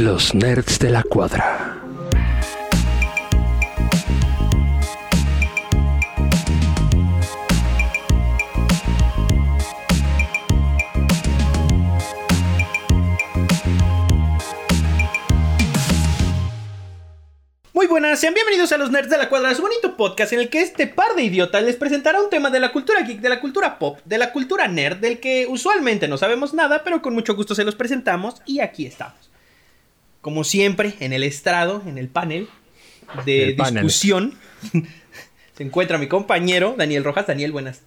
Los nerds de la cuadra. Muy buenas, sean bienvenidos a los Nerds de la Cuadra, su bonito podcast en el que este par de idiotas les presentará un tema de la cultura geek, de la cultura pop, de la cultura nerd, del que usualmente no sabemos nada, pero con mucho gusto se los presentamos y aquí estamos. Como siempre, en el estrado, en el panel de El panel. discusión, se encuentra mi compañero Daniel Rojas. Daniel, buenas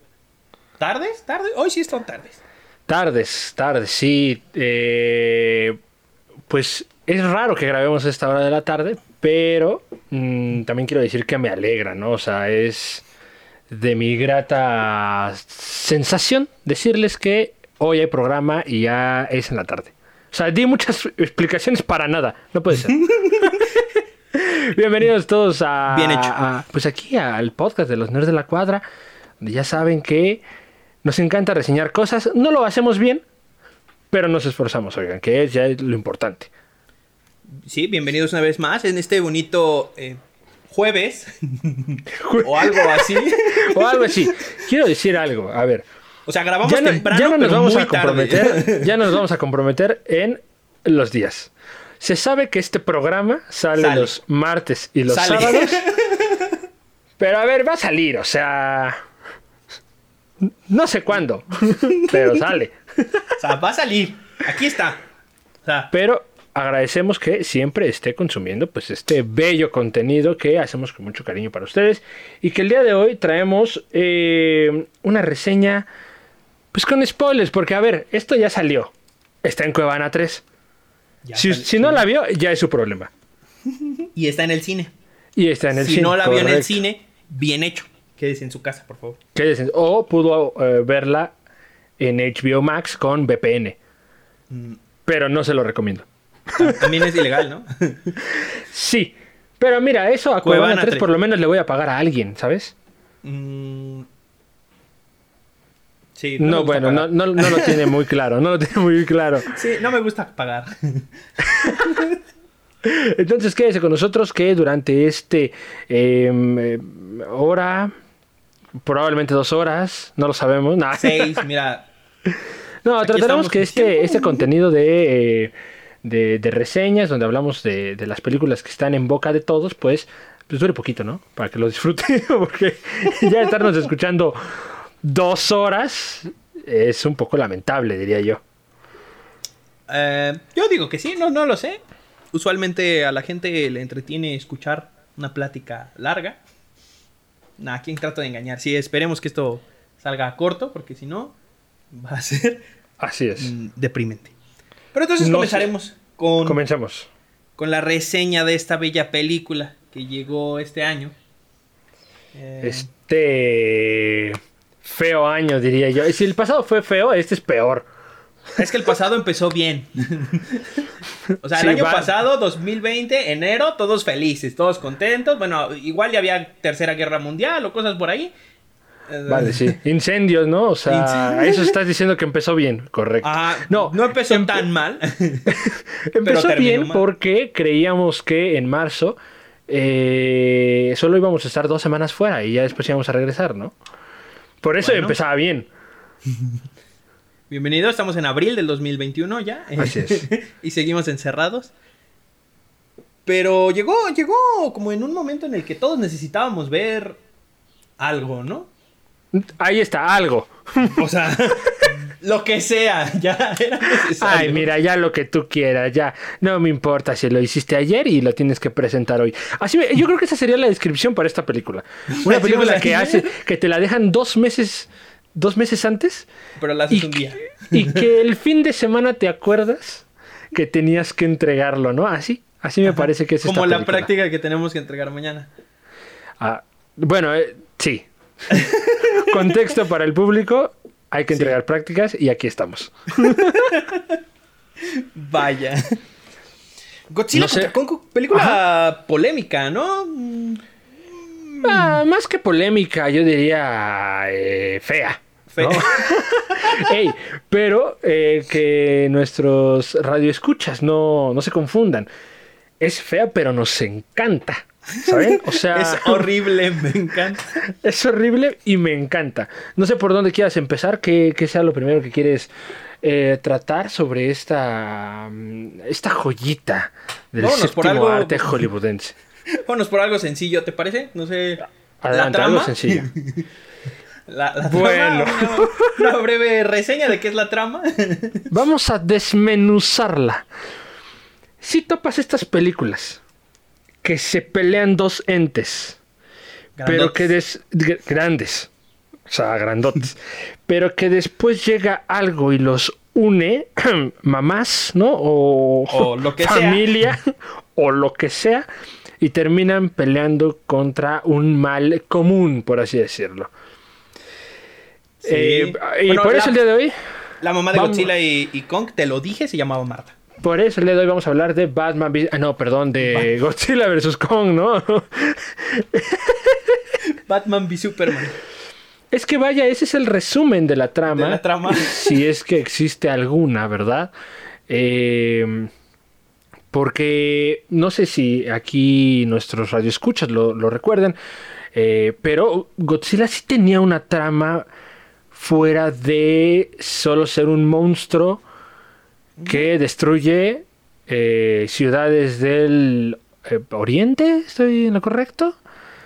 tardes, tardes, hoy sí son tardes. Tardes, tardes, sí. eh, pues es raro que grabemos a esta hora de la tarde, pero mm, también quiero decir que me alegra, ¿no? O sea, es de mi grata sensación decirles que hoy hay programa y ya es en la tarde. O sea, di muchas explicaciones para nada, no puede ser. Bienvenidos todos a, Bien hecho. a- pues aquí al podcast de los nerds de la cuadra, donde ya saben que nos encanta reseñar cosas, no lo hacemos bien, pero nos esforzamos, oigan, que es ya lo importante. Sí, bienvenidos una vez más en este bonito eh, jueves o algo así. O algo así. Quiero decir algo, a ver. O sea, grabamos Ya no, temprano, ya no nos pero vamos muy a tarde. comprometer, ya nos vamos a comprometer en los días. Se sabe que este programa sale, Sale. los martes y los Sale. sábados. Pero a ver, va a salir, o sea. No sé cuándo, pero sale. O sea, va a salir. Aquí está. O sea, Pero agradecemos que siempre esté consumiendo pues este bello contenido que hacemos con mucho cariño para ustedes y que el día de hoy traemos eh, una reseña pues con spoilers porque a ver, esto ya salió. Está en Cuevana 3. ya Si, si no la vio, ya es su problema. Y está en el cine. Y está en el si cine. no la vio en el cine, bien hecho. Quédese en su casa, por favor. Quédese- O pudo eh, verla en HBO Max con VPN. Mm. Pero no se lo recomiendo. Tam- También es ilegal, ¿no? Sí. Pero mira, eso a Cuevana, Cuevana 3 3. por lo menos le voy a pagar a alguien, ¿sabes? Mm. Sí, No, bueno, no, no, no lo tiene muy claro, no lo tiene muy claro. Sí, no me gusta pagar. Entonces quédese con nosotros que durante este em, eh, hora, probablemente dos horas, no lo sabemos, nada. Seis, mira. No, Aquí trataremos que este, este contenido de, eh, de, de reseñas, donde hablamos de, de las películas que están en boca de todos, pues, pues dure poquito, ¿no? Para que lo disfruten, porque ya estarnos escuchando dos horas es un poco lamentable, diría yo. Eh, yo digo que sí, no, no lo sé. Usualmente a la gente le entretiene escuchar una plática larga. Nah, ¿quién trata de engañar? Sí, esperemos que esto salga corto, porque si no, va a ser Así es. mm, deprimente. Pero entonces No comenzaremos con, Comencemos. con la reseña de esta bella película que llegó este año. Eh, Este feo año, diría yo. Si el pasado fue feo, este es peor. Es que el pasado empezó bien. o sea, el Sí, año va- pasado, 2020, enero, todos felices, todos contentos. Bueno, igual ya había tercera guerra mundial o cosas por ahí. Eh, Vale, sí. Incendios, ¿no? O sea, Incendios. eso estás diciendo que empezó bien, correcto. Ah, no, no empezó tan mal. empezó bien mal. porque creíamos que en marzo eh, solo íbamos a estar dos semanas fuera y ya después íbamos a regresar, ¿no? Por eso Bueno. empezaba bien. Bienvenido, estamos en abril del 2021 ya. Así es. y seguimos encerrados. Pero llegó, llegó como en un momento en el que todos necesitábamos ver algo, ¿no? Ahí está, algo. O sea, lo que sea, ya era necesario. Ay, mira, ya lo que tú quieras, ya. No me importa si lo hiciste ayer y lo tienes que presentar hoy. Así, me- yo creo que esa sería la descripción para esta película. Una película que ayer. hace, que te la dejan dos meses, dos meses antes Pero la haces y, un día. y que el fin de semana te acuerdas que tenías que entregarlo, ¿no? Así, así me parece que es esta Como la película. práctica que tenemos que entregar mañana. Ah, bueno, eh, sí. Contexto para el público. Hay que entregar prácticas y aquí estamos. Vaya. Godzilla No sé. contra Kong, película polémica, ¿no? Mm, Ah, más que polémica, yo diría eh, fea. ¿no? Ey, pero eh, que nuestros radioescuchas no, no se confundan. Es fea, pero nos encanta. ¿Saben? O sea. Es horrible, me encanta. Es horrible y me encanta. No sé por dónde quieras empezar, qué, qué sea lo primero que quieres eh, tratar sobre esta, mm, esta joyita del Vámonos por séptimo algo- arte hollywoodense. Vámonos por algo sencillo, ¿te parece? No sé. Adelante, algo sencillo. La, la Bueno. trama, una, una breve reseña de qué es la trama. Vamos a desmenuzarla. Si topas estas películas que se pelean dos entes, pero que des- gr- grandes, o sea, grandotes, pero que después llega algo y los une, mamás, ¿no? O, O lo que sea. familia, o lo que sea, y terminan peleando contra un mal común, por así decirlo. Sí. Eh, y Bueno, por la- eso el día de hoy La mamá de Vamos. Godzilla y, y Kong, te lo dije, se llamaba Marta. Por eso el día de hoy vamos a hablar de Batman. ah, no, perdón, de Godzilla vs. Kong, ¿no? Batman v Superman. Es que vaya, ese es el resumen de la trama. De la trama. Si es que existe alguna, ¿verdad? Eh, porque no sé si aquí nuestros radioescuchas lo, lo recuerdan, eh, pero Godzilla sí tenía una trama fuera de solo ser un monstruo que destruye eh, ciudades del eh, oriente, ¿estoy en lo correcto?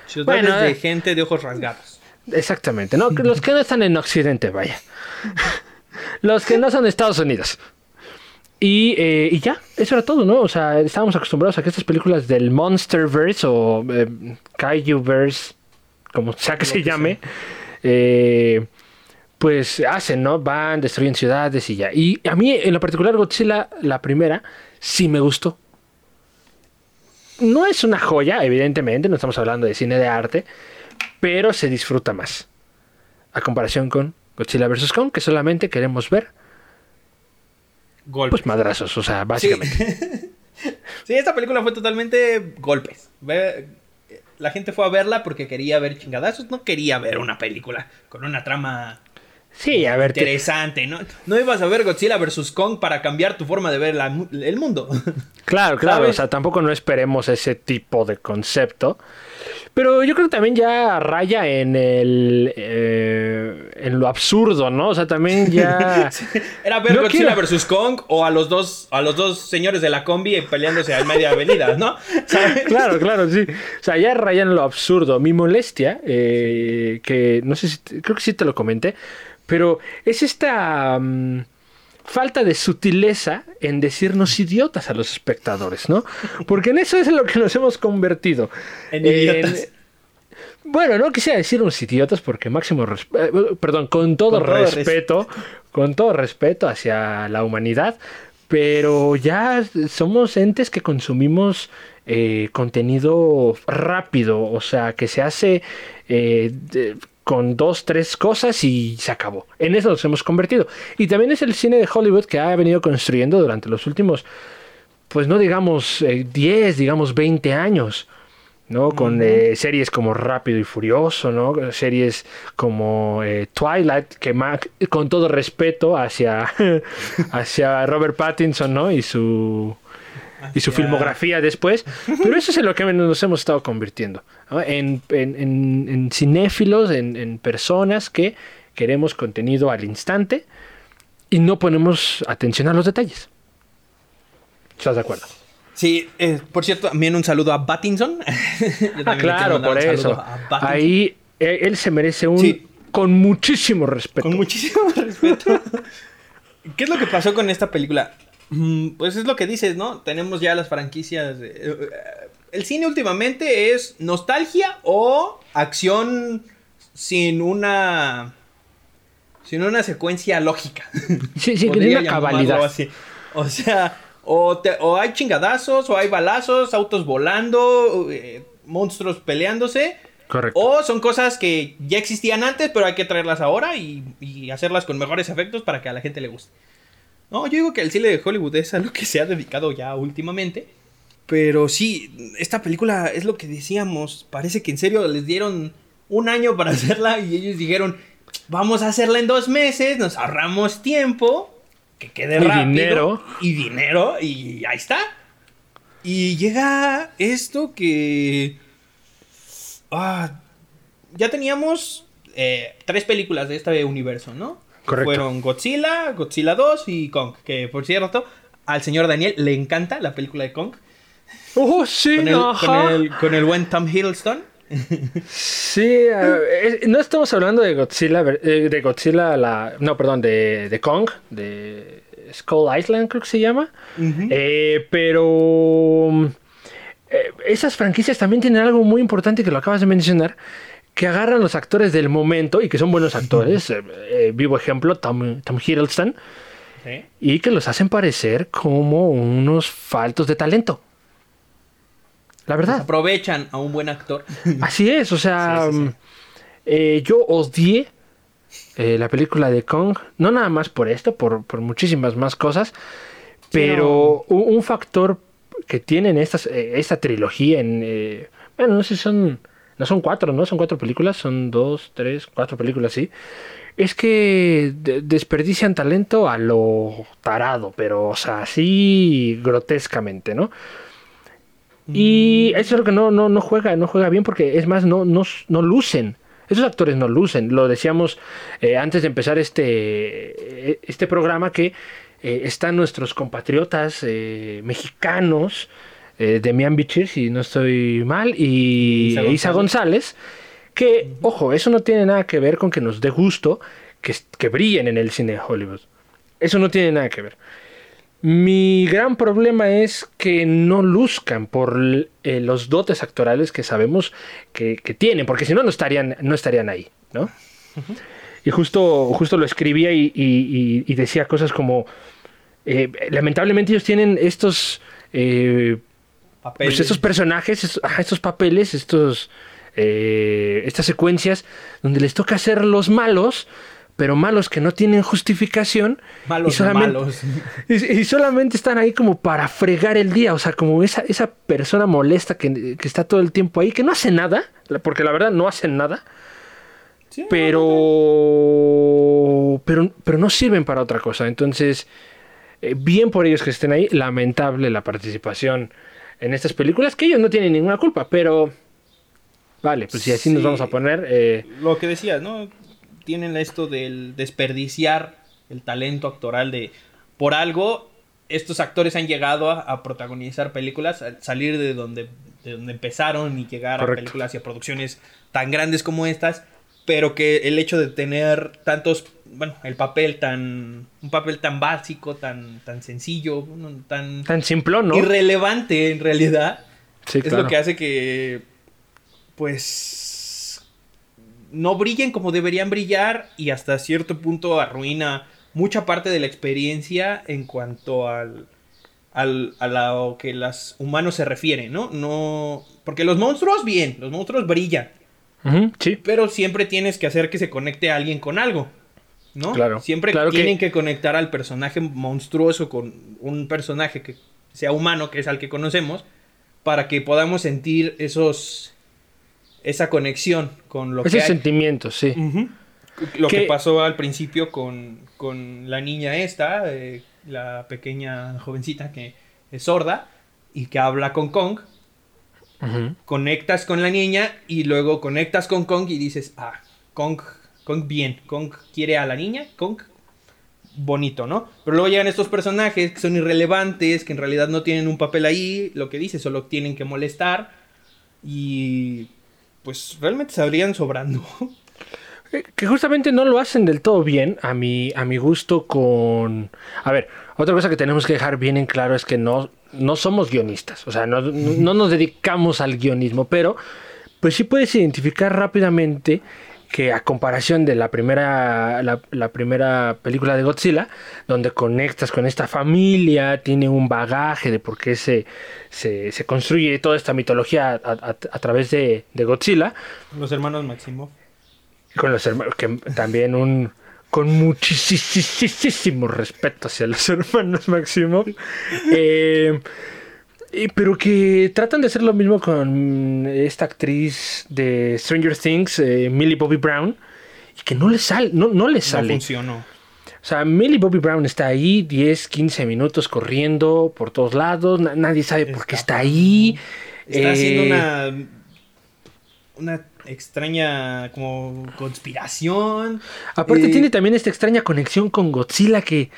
Ciudades Bueno, de eh. gente de ojos rasgados. Exactamente, ¿no? Los que no están en Occidente, vaya. Los que no son de Estados Unidos. Y, eh, y ya, eso era todo, ¿no? O sea, estábamos acostumbrados a que estas películas del Monsterverse o eh, Kaijuverse, como sea que se llame, eh, pues hacen, ¿no? Van, destruyen ciudades y ya. Y a mí, en lo particular, Godzilla, la primera, sí me gustó. No es una joya, evidentemente, no estamos hablando de cine de arte, pero se disfruta más. A comparación con Godzilla vs. Kong, que solamente queremos ver Golpes. pues madrazos, o sea, básicamente. Sí, esta película fue totalmente golpes. La gente fue a verla porque quería ver chingadazos, no quería ver una película con una trama Sí, a ver, te- interesante, ¿no? No ibas a ver Godzilla vs. Kong para cambiar tu forma de ver la el mundo. claro, claro, ¿sabes? o sea, tampoco no esperemos ese tipo de concepto. Pero yo creo que también ya raya en el eh, en lo absurdo, ¿no? O sea, también ya Era ver No Godzilla quiero- vs. Kong o a los dos a los dos señores de la combi peleándose a media avenida, ¿no? ¿Sabes? Claro, claro, sí. O sea, ya raya en lo absurdo. Mi molestia, eh, que no sé si, creo que sí te lo comenté, pero es esta mm, falta de sutileza en decirnos idiotas a los espectadores, ¿no? Porque en eso es en lo que nos hemos convertido. En idiotas. bueno, no quisiera decir unos idiotas porque máximo respeto, perdón, con todo, Con todo res- respeto, con todo respeto hacia la humanidad, pero ya somos entes que consumimos eh, contenido rápido, o sea, que se hace eh, de- con dos, tres cosas y se acabó. En eso nos hemos convertido. Y también es el cine de Hollywood que ha venido construyendo durante los últimos, pues no digamos eh, 10, digamos 20 años. ¿no? Con eh, series como Rápido y Furioso, ¿no? Series como eh, Twilight, que ma- con todo respeto hacia, hacia Robert Pattinson, ¿no? Y su, y su filmografía después. Pero eso es en lo que nos hemos estado convirtiendo. ¿no? En, en- en- en cinéfilos, en, personas que queremos contenido al instante y no ponemos atención a los detalles. ¿Estás de acuerdo? Sí, eh, por cierto, también un saludo a también Ah, claro, por eso. Ahí eh, él se merece un Sí. con muchísimo respeto. Con muchísimo respeto. ¿Qué es lo que pasó con esta película? Mm, Pues es lo que dices, ¿no? Tenemos ya las franquicias. de- eh, eh, el cine últimamente es nostalgia o acción sin una. sin una secuencia lógica. Sí, sí, tiene una cabalidad. así. O sea, o, te- o hay chingadazos, o hay balazos, autos volando, eh, monstruos peleándose. Correcto. O son cosas que ya existían antes, pero hay que traerlas ahora y, y hacerlas con mejores efectos para que a la gente le guste. No, yo digo que el cine de Hollywood es a lo que se ha dedicado ya últimamente. Pero sí, esta película es lo que decíamos. Parece que en serio les dieron un año para hacerla y ellos dijeron, vamos a hacerla en dos meses, nos ahorramos tiempo, que quede y rápido. dinero. Y dinero, y ahí está. Y llega esto que... Ah, ya teníamos eh, tres películas de este universo, ¿no? Correcto. Fueron Godzilla, Godzilla 2 y Kong. Que por cierto, al señor Daniel le encanta la película de Kong. Oh, sí, Con el, ajá. con el, con el buen Tom Hiddleston. Sí, eh, no estamos hablando de Godzilla, eh, de Godzilla, la, no, perdón, de, de Kong, de Skull Island creo que se llama. Eh, pero eh, esas franquicias también tienen algo muy importante que lo acabas de mencionar, que agarran los actores del momento y que son buenos actores. eh, eh, vivo ejemplo, Tom, Tom Hiddleston, Sí. y que los hacen parecer como unos faltos de talento. La verdad. Aprovechan a un buen actor. Así es, o sea, Sí, sí, sí. eh, yo odié la película de Kong, no nada más por esto, por, por muchísimas más cosas, pero un, un factor que tienen estas, esta trilogía en... bueno, no sé si son... No son cuatro, ¿no? Son cuatro películas, son dos, tres, cuatro películas, sí. Es que de- desperdician talento a lo tarado, pero, o sea, así grotescamente, ¿no? Y eso es lo que no, no, no juega, no juega bien porque es más, no, no, no lucen. Esos actores no lucen. Lo decíamos eh, antes de empezar este, eh, este programa que eh, están nuestros compatriotas eh, mexicanos, eh, Demian Bichir, si no estoy mal, y Isa Isa González, que, ojo, eso no tiene nada que ver con que nos dé gusto que, que brillen en el cine de Hollywood. Eso no tiene nada que ver. Mi gran problema es que no luzcan por eh, los dotes actorales que sabemos que, que tienen, porque si no, no estarían, no estarían ahí, ¿no? Y justo, justo lo escribía y, y- y- y decía cosas como, eh, lamentablemente ellos tienen estos, eh, Papeles. pues estos personajes, estos, ajá, estos papeles, estos, eh, estas secuencias donde les toca ser los malos, pero malos que no tienen justificación. Malos y solamente, malos. Y, y solamente están ahí como para fregar el día, o sea, como esa, esa persona molesta que, que está todo el tiempo ahí, que no hace nada, porque la verdad no hacen nada, Sí, pero, pero, pero no sirven para otra cosa. Entonces, eh, bien por ellos que estén ahí, lamentable la participación en estas películas, que ellos no tienen ninguna culpa, pero... Vale, pues si así nos vamos a poner... eh, Lo que decías, ¿no? Tienen esto del desperdiciar el talento actoral de... Por algo, estos actores han llegado a, a protagonizar películas, a salir de donde, de donde empezaron y llegar Correcto. a películas y a producciones tan grandes como estas, pero que el hecho de tener tantos, bueno, el papel tan, un papel tan básico, tan, tan sencillo, tan tan simplón, ¿no? irrelevante en realidad, Sí, es claro. lo que hace que, pues, no brillen como deberían brillar y hasta cierto punto arruina mucha parte de la experiencia en cuanto al, al a lo que los humanos se refieren, ¿no? No, porque los monstruos bien, los monstruos brillan, sí. pero siempre tienes que hacer que se conecte a alguien con algo. ¿No? Claro, Siempre claro tienen que... conectar al personaje monstruoso con un personaje que sea humano, que es al que conocemos, para que podamos sentir esos esa conexión con lo Esos que hay. sentimientos, sí. Lo que Que- pasó al principio con, con la niña esta, eh, la pequeña jovencita que es sorda y que habla con Kong. Conectas con la niña y luego conectas con Kong y dices, ah, Kong, Kong bien, Kong quiere a la niña, Kong bonito, ¿no? Pero luego llegan estos personajes que son irrelevantes, que en realidad no tienen un papel ahí, lo que dice, solo tienen que molestar y pues realmente sabrían sobrando. Eh, Que justamente no lo hacen del todo bien, a mi, a mi gusto, con... A ver, otra cosa que tenemos que dejar bien en claro es que no, no somos guionistas, o sea, no, no nos dedicamos al guionismo, pero pues sí puedes identificar rápidamente que a comparación de la primera, la, la primera película de Godzilla, donde conectas con esta familia, tiene un bagaje de por qué se, se, se construye toda esta mitología a, a- a través de, de Godzilla, Los hermanos Maximov. con los hermanos, que también un con muchísimo respeto hacia los hermanos Maximov. Eh, pero que tratan de hacer lo mismo con esta actriz de Stranger Things, eh, Millie Bobby Brown. y que no le sale, no, no le sale. No funcionó. O sea, Millie Bobby Brown está ahí 10, 15 minutos corriendo por todos lados, na- nadie sabe por qué está ahí. Está Eh, haciendo una. Una extraña como conspiración. Aparte Eh, tiene también esta extraña conexión con Godzilla que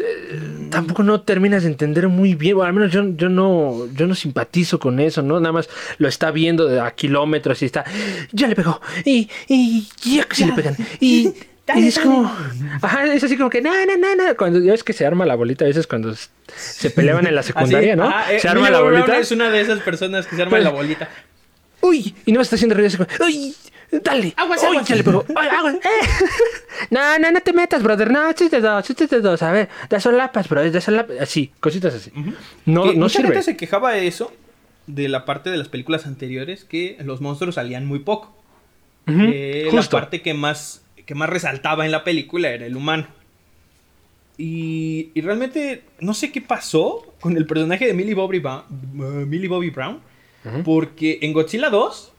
eh, tampoco no terminas de entender muy bien, o al menos yo, yo no yo no simpatizo con eso, ¿no? Nada más lo está viendo de a kilómetros y está, ya le pegó, y, y ya que sí le pegan, y, Dale, y es dale. como, ajá, es así como que, no, no, no, no, cuando ya es que se arma la bolita a veces cuando se peleaban en la secundaria, así, ¿no? ajá, eh, se arma la Brown bolita. Es una de esas personas que se arma Pues- la bolita. Uy, y no me está haciendo ruido uy, dale. Aguas, aguas. Ay, aguas, eh. No, no, no te metas, brother. No, chiste dos, chiste dos. A ver, de solapas, bro, de solapas. Así, cositas así. No, Que no mucha sirve. gente se quejaba de eso, de la parte de las películas anteriores, que los monstruos salían muy poco. Eh, la parte que más, que más resaltaba en la película era el humano. Y, y realmente no sé qué pasó con el personaje de Millie Bobby, Ba- uh, Millie Bobby Brown. Porque en Godzilla 2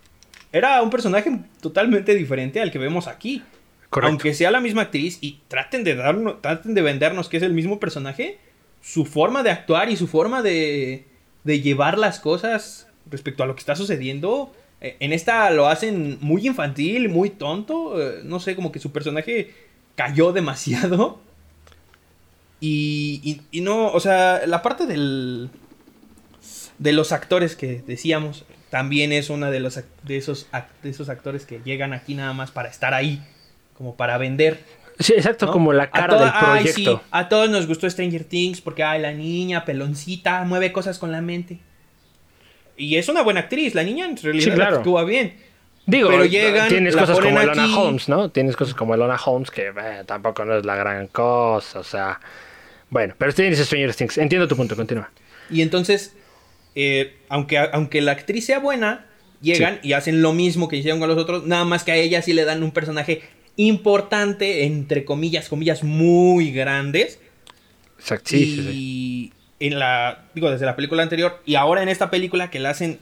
era un personaje totalmente diferente al que vemos aquí. Correcto. Aunque sea la misma actriz y traten de darnos, traten de vendernos que es el mismo personaje, su forma de actuar y su forma de, de llevar las cosas respecto a lo que está sucediendo, eh, en esta lo hacen muy infantil, muy tonto, eh, no sé, como que su personaje cayó demasiado. Y, y- y no, o sea, la parte del, de los actores que decíamos, también es una de, los, de, esos, de esos actores que llegan aquí nada más para estar ahí, como para vender. Sí, exacto, ¿no? como la cara del ay, proyecto. sí, a todos nos gustó Stranger Things porque, ay, la niña peloncita mueve cosas con la mente. Y es una buena actriz, la niña en realidad Sí, claro. actúa bien. Digo, pero llegan, tienes cosas como Elona aquí. Holmes, ¿no? Tienes cosas como Elona Holmes que eh, tampoco no es la gran cosa, o sea. Bueno, pero tienes Stranger Things. Entiendo tu punto, continúa. Y entonces, eh, aunque, aunque la actriz sea buena, llegan y hacen lo mismo que hicieron con los otros, nada más que a ella sí le dan un personaje importante, entre comillas, comillas muy grandes. Exacto, sí, y sí. en la, digo, desde la película anterior y ahora en esta película que la hacen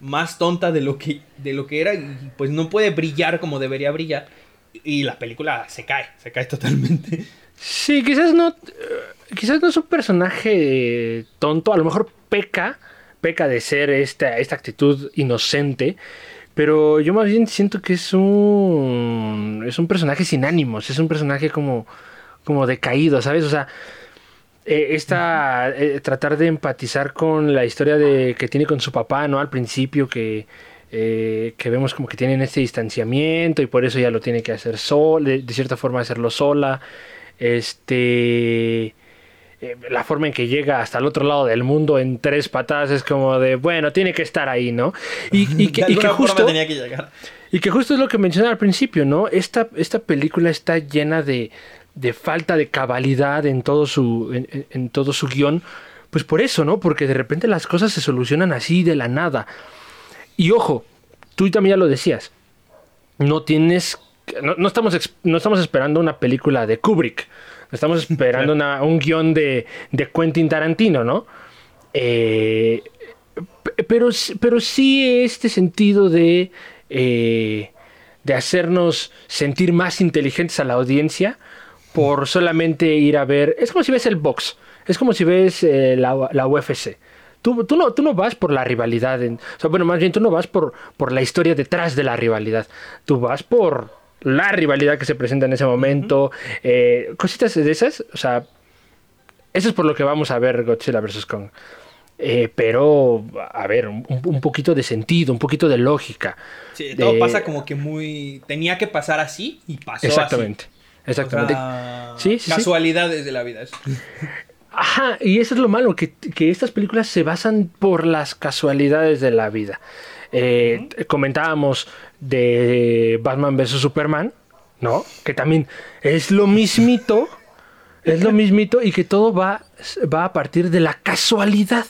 más tonta de lo que, de lo que era y pues no puede brillar como debería brillar. Y la película se cae, se cae totalmente. Sí, quizás no. eh, Quizás no es un personaje tonto. A lo mejor peca. Peca de ser esta, esta actitud inocente. Pero yo más bien siento que es un. Es un personaje sin ánimos. Es un personaje como. como decaído, ¿sabes? O sea. eh, esta. eh, tratar de empatizar con la historia de que tiene con su papá, ¿no? Al principio que. que vemos como que tienen este distanciamiento y por eso ya lo tiene que hacer sola, de, de cierta forma hacerlo sola. Este. eh, La forma en que llega hasta el otro lado del mundo en tres patadas es como de, bueno, tiene que estar ahí, ¿no? Y, y que, y justo, tenía que llegar. y que justo es lo que mencioné al principio, ¿no? Esta, esta película está llena de, de falta de cabalidad en todo su, en todo su guion. Pues por eso, ¿no? Porque de repente las cosas se solucionan así de la nada. Y ojo, tú también ya lo decías. No tienes. No, no estamos, no estamos esperando una película de Kubrick. Estamos esperando una- un guion de, de Quentin Tarantino, ¿no? Eh, pero, sí- pero sí este sentido de, eh, de hacernos sentir más inteligentes a la audiencia por solamente ir a ver. Es como si ves el box, es como si ves eh, la, la UFC. Tú, tú, no, tú no vas por la rivalidad, en- o sea, bueno, más bien tú no vas por, por la historia detrás de la rivalidad, tú vas por la rivalidad que se presenta en ese momento, eh, cositas de esas, o sea, eso es por lo que vamos a ver Godzilla vs. Kong. Eh, pero, a ver, un, un poquito de sentido, un poquito de lógica. Sí, todo pasa como que muy. Tenía que pasar así y pasó Exactamente. así. Exactamente. O sea, Sí, sí, sí. casualidades de la vida. Ajá, y eso es lo malo, que, que estas películas se basan por las casualidades de la vida. Eh, Comentábamos de Batman vs. Superman, ¿no? Que también es lo mismito, es lo mismito y que todo va, va a partir de la casualidad.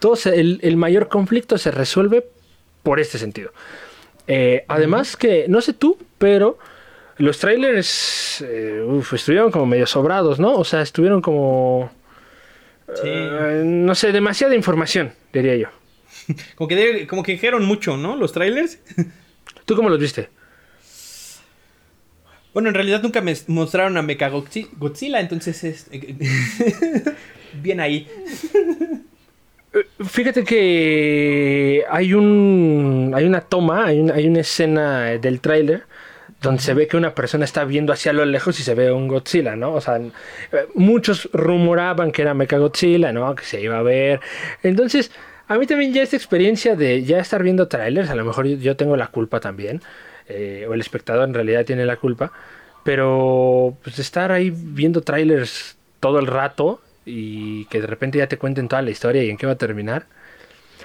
Todo se- el, el mayor conflicto se resuelve por este sentido. Eh, además que, no sé tú, pero los trailers eh, uf, estuvieron como medio sobrados, ¿no? O sea, estuvieron como... Sí. eh, no sé, demasiada información, diría yo. Como que, como que dijeron mucho, ¿no? Los trailers. ¿Tú cómo los viste? Bueno, en realidad nunca me mostraron a Mecha Godzilla, entonces es. Bien ahí. Fíjate que hay un hay una toma, hay, hay una escena del tráiler donde se ve que una persona está viendo hacia lo lejos y se ve un Godzilla, ¿no? O sea, muchos rumoraban que era Godzilla, ¿no? Que se iba a ver. Entonces, a mí también ya esta experiencia de ya estar viendo trailers, a lo mejor yo tengo la culpa también, eh, o el espectador en realidad tiene la culpa, pero pues estar ahí viendo trailers todo el rato y que de repente ya te cuenten toda la historia y en qué va a terminar.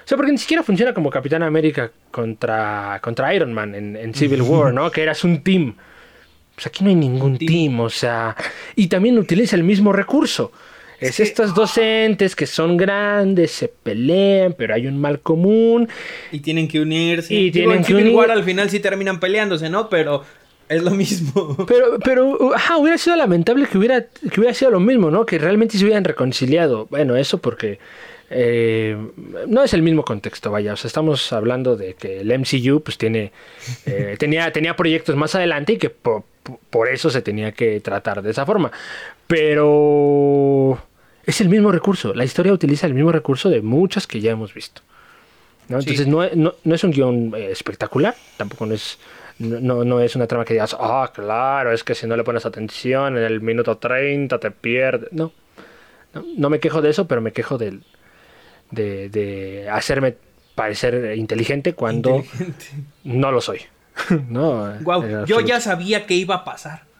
O sea, porque ni siquiera funciona como Capitán América contra, contra Iron Man en, Civil War, ¿no? Que eras un team. Pues aquí no hay ningún team. o sea. Y también utiliza el mismo recurso. Es estos dos entes que son grandes, se pelean, pero hay un mal común. Y tienen que unirse. Y tienen que unir... War al final sí terminan peleándose, ¿no? Pero es lo mismo. Pero, pero, ajá, hubiera sido lamentable que hubiera, que hubiera sido lo mismo, ¿no? Que realmente se hubieran reconciliado. Bueno, eso porque eh, no es el mismo contexto, vaya. O sea, estamos hablando de que el MCU pues tiene eh, tenía, tenía proyectos más adelante y que por, eso se tenía que tratar de esa forma. Pero es el mismo recurso. La historia utiliza el mismo recurso de muchas que ya hemos visto. ¿no? Entonces no, no, es un guion eh, espectacular, tampoco no es, no, no, es una trama que digas, ah, claro, es que si no le pones atención en el minuto 30 te pierdes. No, no, me quejo de eso, pero me quejo del, de, hacerme parecer inteligente cuando no lo soy. no, yo ya sabía que iba a pasar.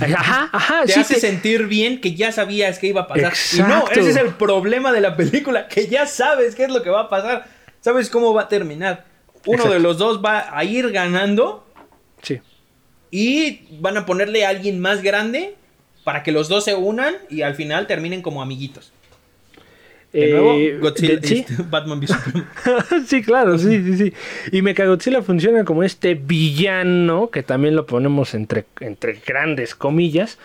Ajá, ajá. Te hace sentir bien que ya sabías que iba a pasar. Y no, ese es el problema de la película, que ya sabes qué es lo que va a pasar. Sabes cómo va a terminar. Uno de los dos va a ir ganando. Sí. Y van a ponerle a alguien más grande para que los dos se unan y al final terminen como amiguitos. De nuevo, eh, Godzilla, ¿sí? Batman sí, claro, sí, sí, sí. Y Mechagodzilla funciona como este villano, que también lo ponemos entre, entre grandes comillas,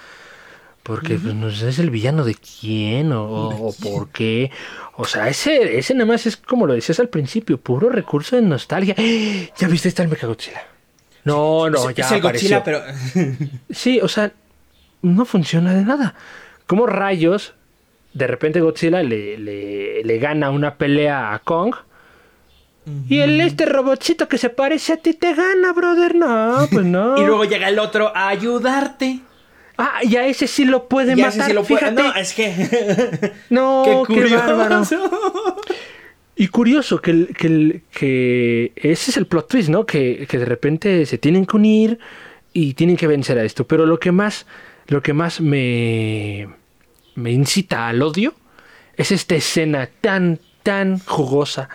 porque pues, no sé, es el villano de quién o, por qué. O sea, ese, ese nada más es como lo decías al principio, puro recurso de nostalgia. ¿Ya viste está el Mechagodzilla? No, no, ya. Es el Godzilla, pero. sí, o sea, no funciona de nada. ¿Cómo rayos de repente Godzilla le, le, gana una pelea a Kong. Y el este robotcito que se parece a ti te gana, brother. No, pues no. y luego llega el otro a ayudarte. Ah, y a ese sí lo puede matar. lo Fíjate. No, es que. no, qué, curioso. Y curioso que, que, que, ese es el plot twist, ¿no? Que, que, de repente se tienen que unir y tienen que vencer a esto. Pero lo que más, lo que más me, me incita al odio es esta escena tan, tan jugosa,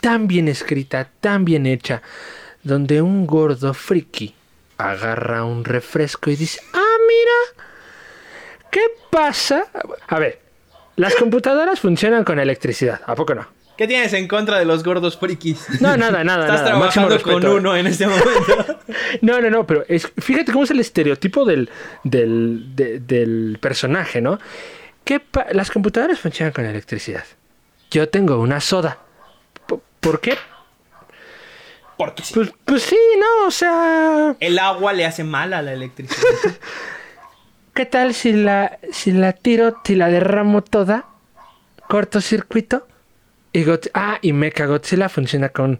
tan bien escrita, tan bien hecha, donde un gordo friki agarra un refresco y dice, ah, mira, ¿qué pasa? A ver, las computadoras funcionan con electricidad, ¿a poco no? ¿Qué tienes en contra de los gordos frikis? No, nada, nada. Estás trabajando con uno en este momento. no, no, no, pero es, fíjate cómo es el estereotipo del, del, del personaje, ¿no? Las computadoras funcionan con electricidad. Yo tengo una soda. ¿Por qué? Porque sí. Pues, pues, sí, no, o sea. El agua le hace mal a la electricidad. ¿Qué tal si la, si la tiro, si la derramo toda? Cortocircuito. Y ah, y Mecha Godzilla funciona con.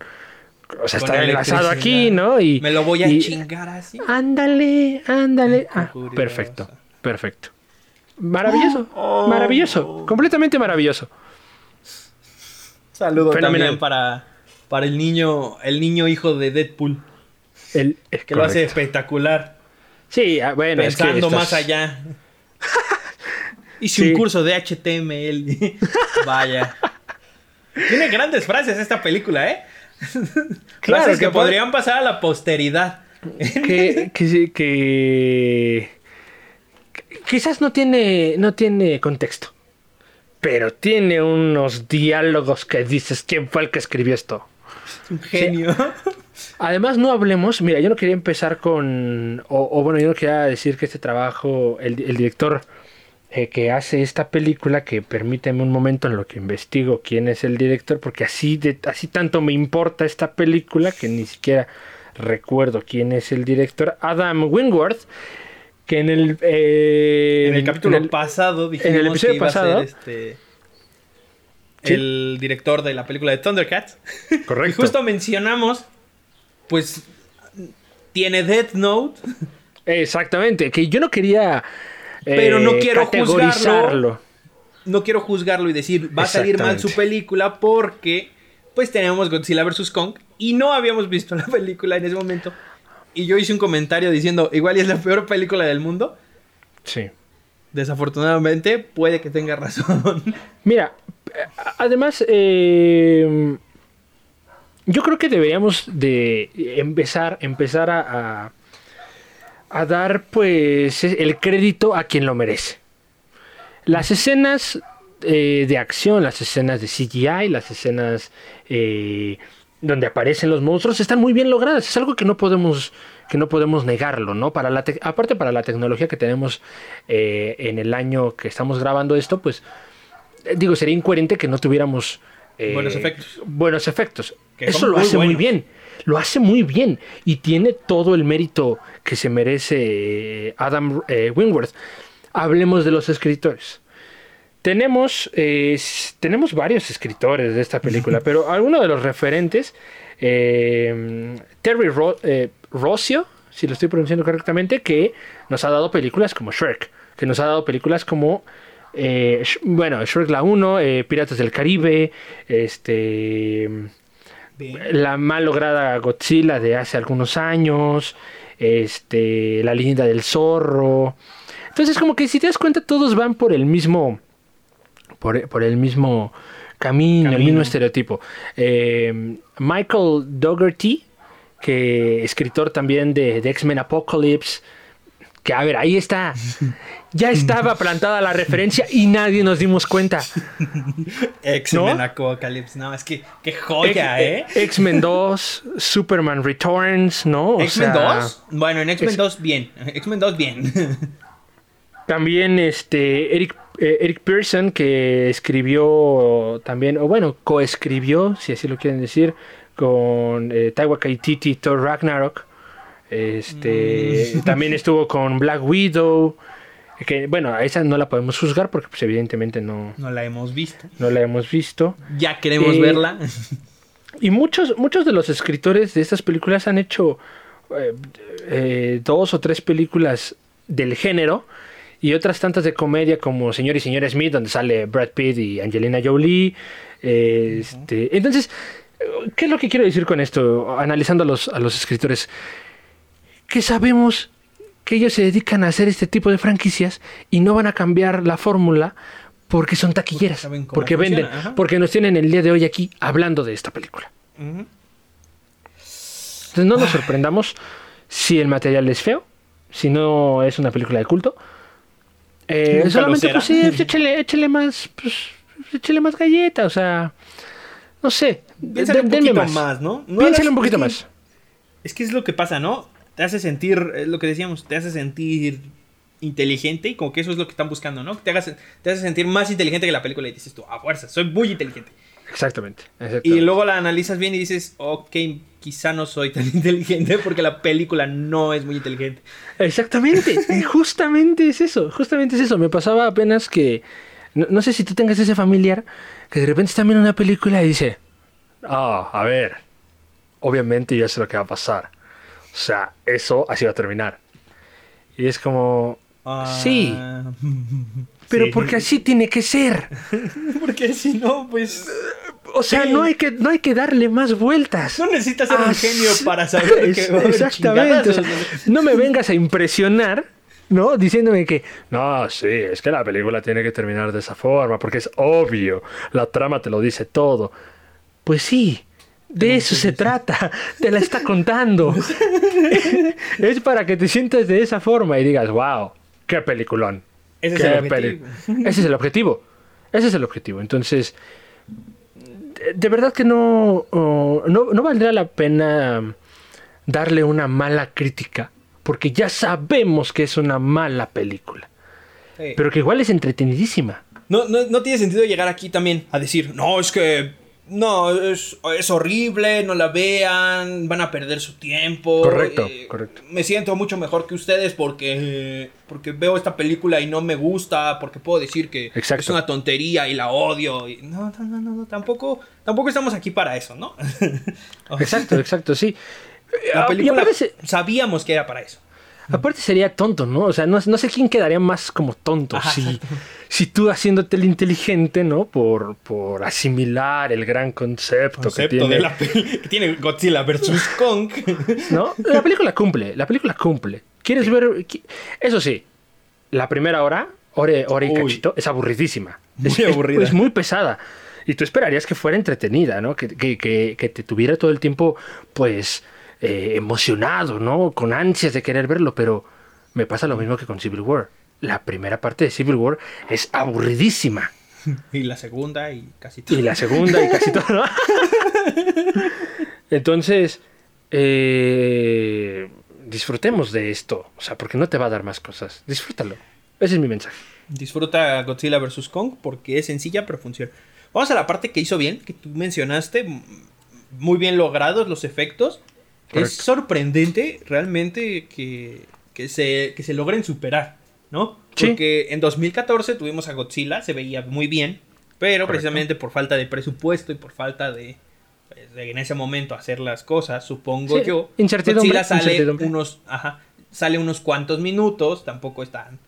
O sea, está enlazado aquí, ¿no? Y, Me lo voy a chingar así. Ándale, ándale. Ah, perfecto, perfecto. Maravilloso, oh. maravilloso, completamente maravilloso. Saludo también para, para el niño, el niño hijo de Deadpool. El, que lo hace espectacular. Sí, ah, bueno, pensando más allá. Hice un curso de HTML. Vaya. Tiene grandes frases esta película, ¿eh? Claro, frases que, podrían pasar a la posteridad. Que, que, que quizás no tiene, no tiene contexto, pero tiene unos diálogos que dices, ¿quién fue el que escribió esto? Un genio. Además, no hablemos, mira, yo no quería empezar con, o, bueno, yo no quería decir que este trabajo, el, director eh, que hace esta película, que permíteme un momento en lo que investigo quién es el director, porque así, de, así tanto me importa esta película que ni siquiera recuerdo quién es el director, Adam Wingworth que en el... eh, En el capítulo en el- pasado dijimos en el episodio que iba pasado. a ser este Sí. el director de la película de Thundercats. Y Correcto. justo mencionamos, pues tiene Death Note, Exactamente, que yo no quería... eh, Pero no quiero categorizarlo. no quiero juzgarlo y decir va a salir mal su película porque pues teníamos Godzilla vs Kong y no habíamos visto la película en ese momento. Y yo hice un comentario diciendo, igual es la peor película del mundo. Sí. Desafortunadamente puede que tenga razón. Mira, además, eh, yo creo que deberíamos de empezar, empezar a, a, a dar pues el crédito a quien lo merece. Las escenas eh, de acción, las escenas de CGI, las escenas eh, donde aparecen los monstruos están muy bien logradas. Es algo que no podemos que no podemos negarlo, ¿no? Para la te- aparte para la tecnología que tenemos eh, en el año que estamos grabando esto, pues eh, digo, sería incoherente que no tuviéramos eh, Buenos efectos. Buenos efectos. Que Eso lo muy hace muy bien. Lo hace muy bien. Y tiene todo el mérito que se merece Adam eh, Wingworth. Hablemos de los escritores. Tenemos, eh, tenemos varios escritores de esta película, pero algunos de los referentes, eh, Terry Ro- eh, Rossio, si lo estoy pronunciando correctamente, que nos ha dado películas como Shrek, que nos ha dado películas como, Sh- bueno, Shrek la 1, eh, Piratas del Caribe, este, la mal lograda Godzilla de hace algunos años, este, La leyenda del zorro. Entonces, como que si te das cuenta, todos van por el mismo, por, por el mismo camino, el mismo estereotipo. Eh, Michael Dougherty, que escritor también de, de X-Men Apocalypse, que a ver, ahí está. Ya estaba plantada la referencia y nadie nos dimos cuenta. X-Men ¿No? Apocalypse, no, es que qué joya, ¿eh? X- X-Men 2, Superman Returns, ¿no? ¿X-Men sea, 2? Bueno, en X-Men es- 2 bien. X-Men 2 bien. También este Eric, eh, Eric Pearson, que escribió también, o bueno, coescribió, si así lo quieren decir, con eh, Taika Waititi, Thor Ragnarok. Este, Mm. también estuvo con Black Widow. Que bueno, a esa no la podemos juzgar porque pues evidentemente no, no la hemos visto. no la hemos visto. Ya queremos Eh, verla. Y muchos, muchos de los escritores de estas películas han hecho eh, eh, dos o tres películas del género y otras tantas de comedia como Señor y Señora Smith, donde sale Brad Pitt y Angelina Jolie. Eh, este, entonces, ¿qué es lo que quiero decir con esto? Analizando a los, a los escritores, que sabemos que ellos se dedican a hacer este tipo de franquicias y no van a cambiar la fórmula porque son taquilleras, porque venden, ajá. porque nos tienen el día de hoy aquí hablando de esta película. Entonces no nos sorprendamos si el material es feo, si no es una película de culto. Eh, solamente pues sí, échale, échale más, pues, échale más galleta, o sea, no sé, Piénsale un poquito más, ¿no? No Piénsale hagas- un poquito es que- más. Es que es lo que pasa, ¿no? Te hace sentir, es lo que decíamos, te hace sentir inteligente y como que eso es lo que están buscando, ¿no? Te, hagas, te hace sentir más inteligente que la película y dices tú, a fuerza, soy muy inteligente. Exactamente. Y luego la analizas bien y dices, ok, quizá no soy tan inteligente porque la película no es muy inteligente. Exactamente, y justamente es eso, justamente es eso. Me pasaba apenas que, no, no sé si tú tengas ese familiar que de repente está viendo una película y dice, ah, a ver, obviamente ya sé lo que va a pasar. O sea, eso así va a terminar. Y es como, Sí. Pero sí. porque así tiene que ser. Porque si no, pues... O sea, Sí. no, hay que, no hay que darle más vueltas. No necesitas ser un Ah, genio para saber Es- que va a haber Exactamente. o sea, chingadazos. no me vengas a impresionar, ¿no? Diciéndome que, no, sí, es que la película tiene que terminar de esa forma, porque es obvio, la trama te lo dice todo. Pues sí, de eso se trata, te la está contando. es para que te sientas de esa forma y digas, wow, qué peliculón. Ese es el objetivo. peli-". Ese es el objetivo. Ese es el objetivo. Entonces, de, de verdad que no, oh, no, no valdría la pena darle una mala crítica, porque ya sabemos que es una mala película, Sí. pero que igual es entretenidísima. No, no, no tiene sentido llegar aquí también a decir, no, es que no, es, es horrible, no la vean, van a perder su tiempo. Correcto, eh, correcto. Me siento mucho mejor que ustedes porque, porque veo esta película y no me gusta, porque puedo decir que Exacto. es una tontería y la odio. y- no, no, no, no, no, tampoco, tampoco estamos aquí para eso, ¿no? Exacto, exacto, sí. La Ah, película sabíamos que era para eso. Aparte sería tonto, ¿no? O sea, no, no sé quién quedaría más como tonto. Ajá, si, si tú haciéndote el inteligente, ¿no? Por, por asimilar el gran concepto, Concepto que tiene. de la que tiene Godzilla vs. Kong. ¿No? La película cumple, la película cumple. ¿Quieres ver? Eso sí, la primera hora, hora, hora y Uy. cachito, es aburridísima. Muy es, es- aburrida. es muy pesada. Y tú esperarías que fuera entretenida, ¿no? Que, que- que- que te tuviera todo el tiempo, pues, eh, emocionado, ¿no? Con ansias de querer verlo, pero me pasa lo mismo que con Civil War. La primera parte de Civil War es aburridísima. y la segunda y casi todo. Y la segunda y casi todo. Entonces, eh, disfrutemos de esto. O sea, porque no te va a dar más cosas. Disfrútalo. Ese es mi mensaje. Disfruta Godzilla vs. Kong porque es sencilla pero funciona. Vamos a la parte que hizo bien, que tú mencionaste. Muy bien logrados los efectos. Es sorprendente realmente que, que se, que se logren superar, ¿no? Sí. Porque en 2014 tuvimos a Godzilla, se veía muy bien, pero Correcto. precisamente por falta de presupuesto y por falta de, pues, de en ese momento hacer las cosas, supongo Sí, yo. incertidumbre, Godzilla sale unos, ajá, sale unos cuantos minutos, tampoco están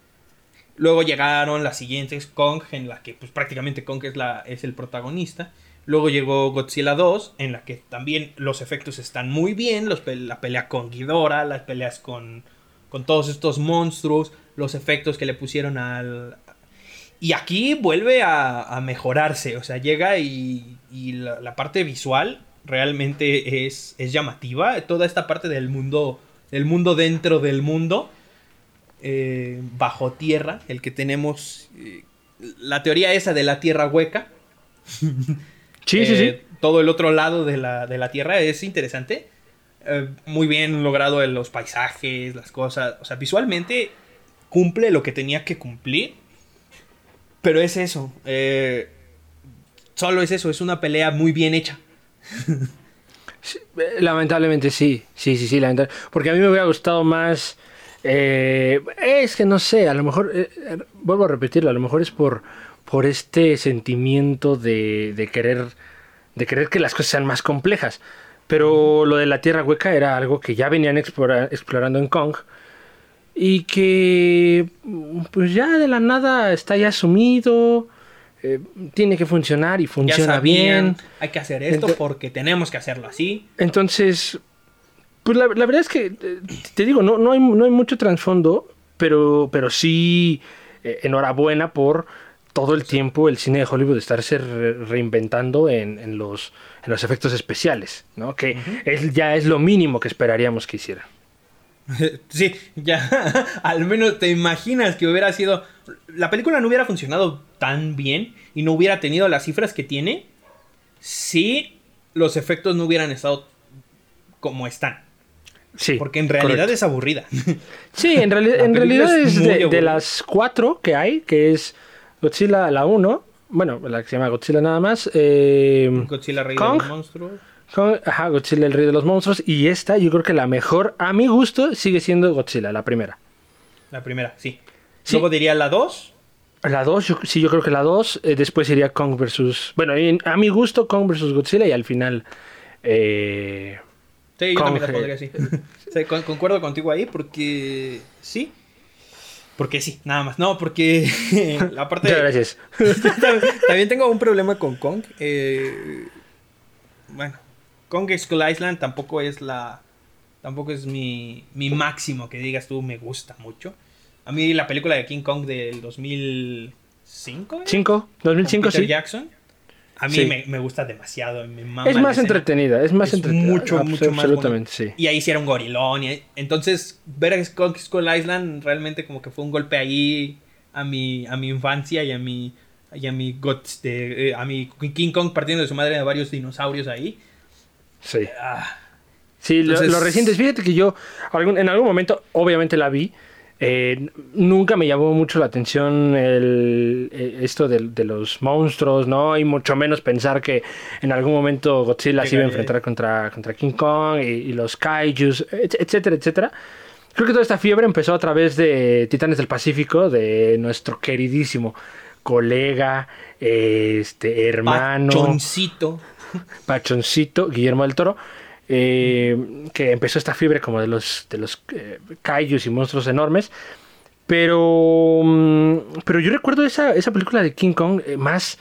Luego llegaron las siguientes Kong, en la que pues prácticamente Kong es, la, es el protagonista. Luego llegó Godzilla 2, en la que también los efectos están muy bien. La pelea con Ghidorah, las peleas con, con todos estos monstruos, los efectos que le pusieron al... Y aquí vuelve a, mejorarse, o sea, llega y, y la, la parte visual realmente es, es llamativa. Toda esta parte del mundo, del mundo dentro del mundo, eh, bajo tierra, el que tenemos, eh, la teoría esa de la tierra hueca. Sí, sí, Eh, sí. Todo el otro lado de la, de la tierra es interesante. Eh, muy bien logrado en los paisajes, las cosas. O sea, visualmente cumple lo que tenía que cumplir. Pero es eso. eh, solo es eso. Es una pelea muy bien hecha. Eh, Lamentablemente sí, sí, sí, sí, lamentable- Porque a mí me hubiera gustado más... eh, es que no sé, a lo mejor, eh, eh, vuelvo a repetirlo, a lo mejor es por, por este sentimiento de, de querer de querer que las cosas sean más complejas. Pero lo de la Tierra Hueca era algo que ya venían explora- explorando en Kong y que pues ya de la nada está ya asumido, eh, tiene que funcionar y Ya funciona sabían, bien. hay que hacer esto porque tenemos que hacerlo así. Entonces, pues la, la verdad es que, eh, te digo, no, no, hay, no hay mucho trasfondo, pero, pero sí, eh, enhorabuena por todo el tiempo el cine de Hollywood estarse re- reinventando en, en los, en los efectos especiales, ¿no? Que es, ya es lo mínimo que esperaríamos que hiciera. Sí, ya. Al menos te imaginas que hubiera sido. La película no hubiera funcionado tan bien y no hubiera tenido las cifras que tiene si los efectos no hubieran estado como están. Sí. Porque en realidad correcto. es aburrida. Sí, en, reali- en realidad es de, las cuatro que hay, que es Godzilla la 1, bueno, la que se llama Godzilla nada más, eh, Godzilla Rey Kong. de los monstruos. Con- ajá, Godzilla el rey de los monstruos. Y esta, yo creo que la mejor, a mi gusto, sigue siendo Godzilla, la primera. La primera, sí. Sí. Luego diría la 2. La 2, yo, sí, yo creo que la 2. después iría Kong versus. Bueno, en- a mi gusto, Kong versus Godzilla. Y al final. eh, Sí, yo también la Kong, pondría así. Sí, con- concuerdo contigo ahí porque sí. Porque sí, nada más. No, porque la parte muchas gracias. También tengo un problema con Kong. eh, bueno, Kong Skull Island tampoco es la. Tampoco es mi, mi máximo que digas tú, me gusta mucho. A mí la película de King Kong del 2005. ¿eh? 5, Con 2005, Peter sí. Jackson. A mí Sí. me, me gusta demasiado. me mama Es más entretenida, es más Es entretenida. mucho, mucho más Absolutamente, sí. Y ahí hicieron gorilón. y- entonces, ver a Skull Island realmente como que fue un golpe ahí a mi, a mi infancia y a mi, y a mi, Gods- de- eh, a mi King Kong partiendo de su madre de varios dinosaurios ahí. Sí. Ah, Sí, lo- Entonces- los recientes, fíjate que yo algún- en algún momento, obviamente la vi, Eh, nunca me llamó mucho la atención el, eh, esto de, de, los monstruos, ¿no? Y mucho menos pensar que en algún momento Godzilla se iba a enfrentar contra, contra King Kong y, y, los kaijus, etcétera, etcétera. Creo que toda esta fiebre empezó a través de Titanes del Pacífico, de nuestro queridísimo colega, este hermano. Pachoncito. Pachoncito, Guillermo del Toro. Eh, que empezó esta fiebre como de los, de los eh, kaijus y monstruos enormes. Pero, mm, pero yo recuerdo esa, esa película de King Kong eh, más...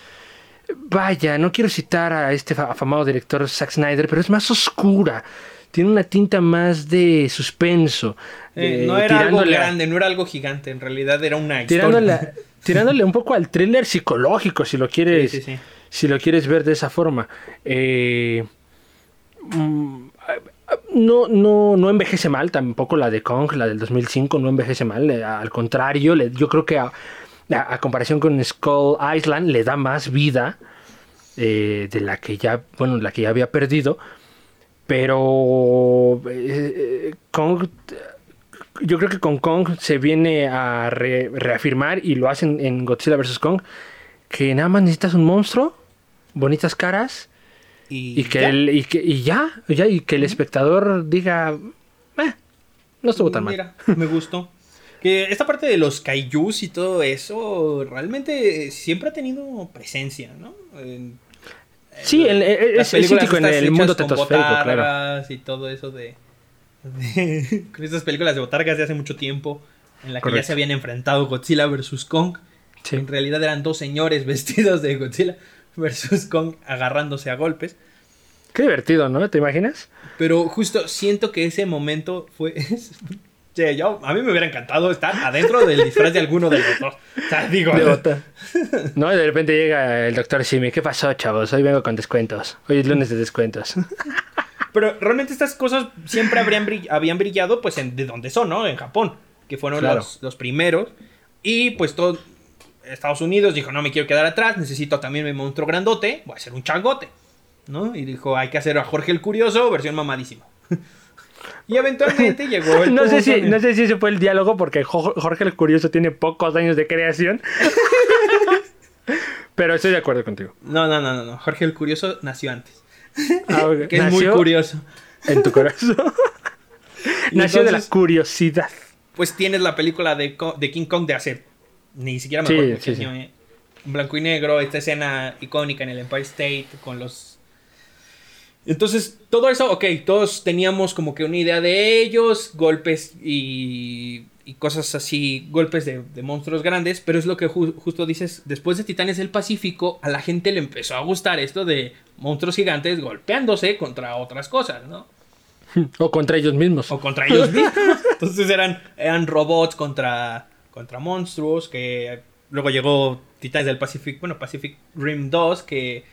Vaya, no quiero citar a este afamado director Zack Snyder, pero es más oscura. Tiene una tinta más de suspenso. Eh, no era algo grande, no era algo gigante. En realidad era una tirándole, historia. Tirándole un poco al thriller psicológico, si lo quieres, sí, sí, sí. Si lo quieres ver de esa forma. Eh, no, no, no envejece mal, tampoco la de Kong, la del 2005, no envejece mal. Eh, al contrario, yo creo que a, a, comparación con Skull Island le da más vida eh, de la que ya, bueno, la que ya había perdido. Pero eh, Kong, yo creo que con Kong se viene a re, reafirmar y lo hacen en Godzilla vs. Kong, que nada más necesitas un monstruo, bonitas caras y, y que ya. El, y, que, y ya, ya, y que el espectador diga, eh, no estuvo tan Mira, mal. me gustó. Que esta parte de los kaijus y todo eso realmente siempre ha tenido presencia, ¿no? En, sí, el, el, es, es cítico en el mundo tetosférico, claro. Y todo eso de, de con estas películas de botargas de hace mucho tiempo, en la que Correcto. ya se habían enfrentado Godzilla versus Kong. Sí. En realidad eran dos señores vestidos de Godzilla versus Kong agarrándose a golpes. Qué divertido, ¿no? ¿Te imaginas? Pero justo siento que ese momento fue. Che, yo, a mí me hubiera encantado estar adentro del disfraz de alguno de los dos. O sea, digo. De no, de repente llega el doctor Simi. ¿Qué pasó, chavos? Hoy vengo con descuentos. Hoy es lunes de descuentos. Pero realmente estas cosas siempre habrían brill habían brillado, pues, en, de donde son, ¿no? En Japón. Que fueron claro. los, los primeros. Y pues todo. Estados Unidos dijo, no me quiero quedar atrás, necesito también mi monstruo grandote, voy a hacer un changote, ¿no? Y dijo, hay que hacer a Jorge el Curioso, versión mamadísima. y eventualmente llegó el... no, sé si, no sé si ese fue el diálogo, porque Jorge el Curioso tiene pocos años de creación. Pero estoy de acuerdo contigo. No, no, no, no, Jorge el Curioso nació antes. Ah, okay. que es muy curioso. En tu corazón. nació entonces, de la curiosidad. Pues tienes la película de, de King Kong de hace ni siquiera me acuerdo sí, sí, año, en blanco y negro, esta escena icónica en el Empire State con los... Entonces, todo eso, ok, todos teníamos como que una idea de ellos, golpes y, y cosas así, golpes de, de, monstruos grandes, pero es lo que ju justo dices, después de Titanes del Pacífico, a la gente le empezó a gustar esto de monstruos gigantes golpeándose contra otras cosas, ¿no? O contra ellos mismos. O contra ellos mismos. Entonces eran, eran robots contra contra monstruos, que luego llegó Titanes del Pacific, bueno, Pacific Rim 2, que...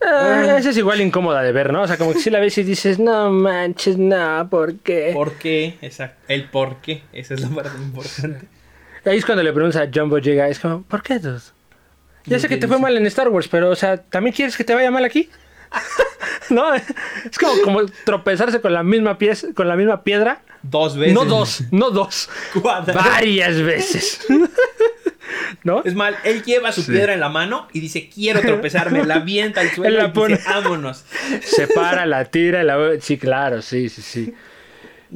Uh, esa es igual incómoda de ver, ¿no? O sea, como que si la ves y dices, no manches, no, ¿por qué? ¿Por qué? Exacto. El por qué. Esa es la parte importante. Ahí es cuando le preguntas a Jumbo llega, es como, ¿por qué? Dos? Ya sé que te fue mal en Star Wars, pero, o sea, ¿también quieres que te vaya mal aquí? no, es como, como tropezarse con la misma pieza, con la misma piedra. Dos veces. No dos, no dos. Varias veces. ¿No? Es mal, él lleva su sí. piedra en la mano y dice, quiero tropezarme, la avienta al suelo la y pone... dice, vámonos. Se para, la tira, la... Sí, claro, sí, sí, sí.